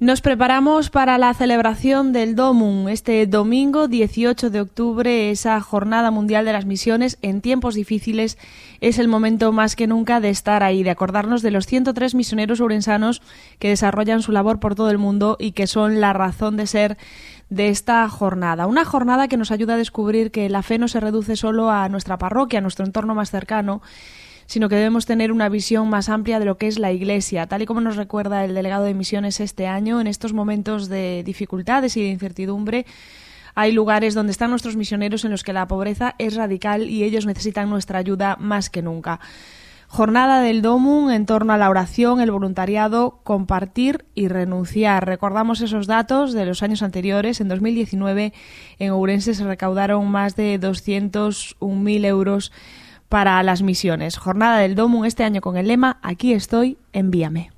Nos preparamos para la celebración del DOMUN este domingo 18 de octubre, esa Jornada Mundial de las Misiones en tiempos difíciles. Es el momento más que nunca de estar ahí, de acordarnos de los 103 misioneros urensanos que desarrollan su labor por todo el mundo y que son la razón de ser de esta jornada. Una jornada que nos ayuda a descubrir que la fe no se reduce solo a nuestra parroquia, a nuestro entorno más cercano, sino que debemos tener una visión más amplia de lo que es la Iglesia, tal y como nos recuerda el delegado de misiones este año, en estos momentos de dificultades y de incertidumbre. Hay lugares donde están nuestros misioneros en los que la pobreza es radical y ellos necesitan nuestra ayuda más que nunca. Jornada del DOMUN en torno a la oración, el voluntariado, compartir y renunciar. Recordamos esos datos de los años anteriores. En 2019 en Ourense se recaudaron más de 201.000 euros para las misiones. Jornada del DOMUN este año con el lema Aquí estoy, envíame.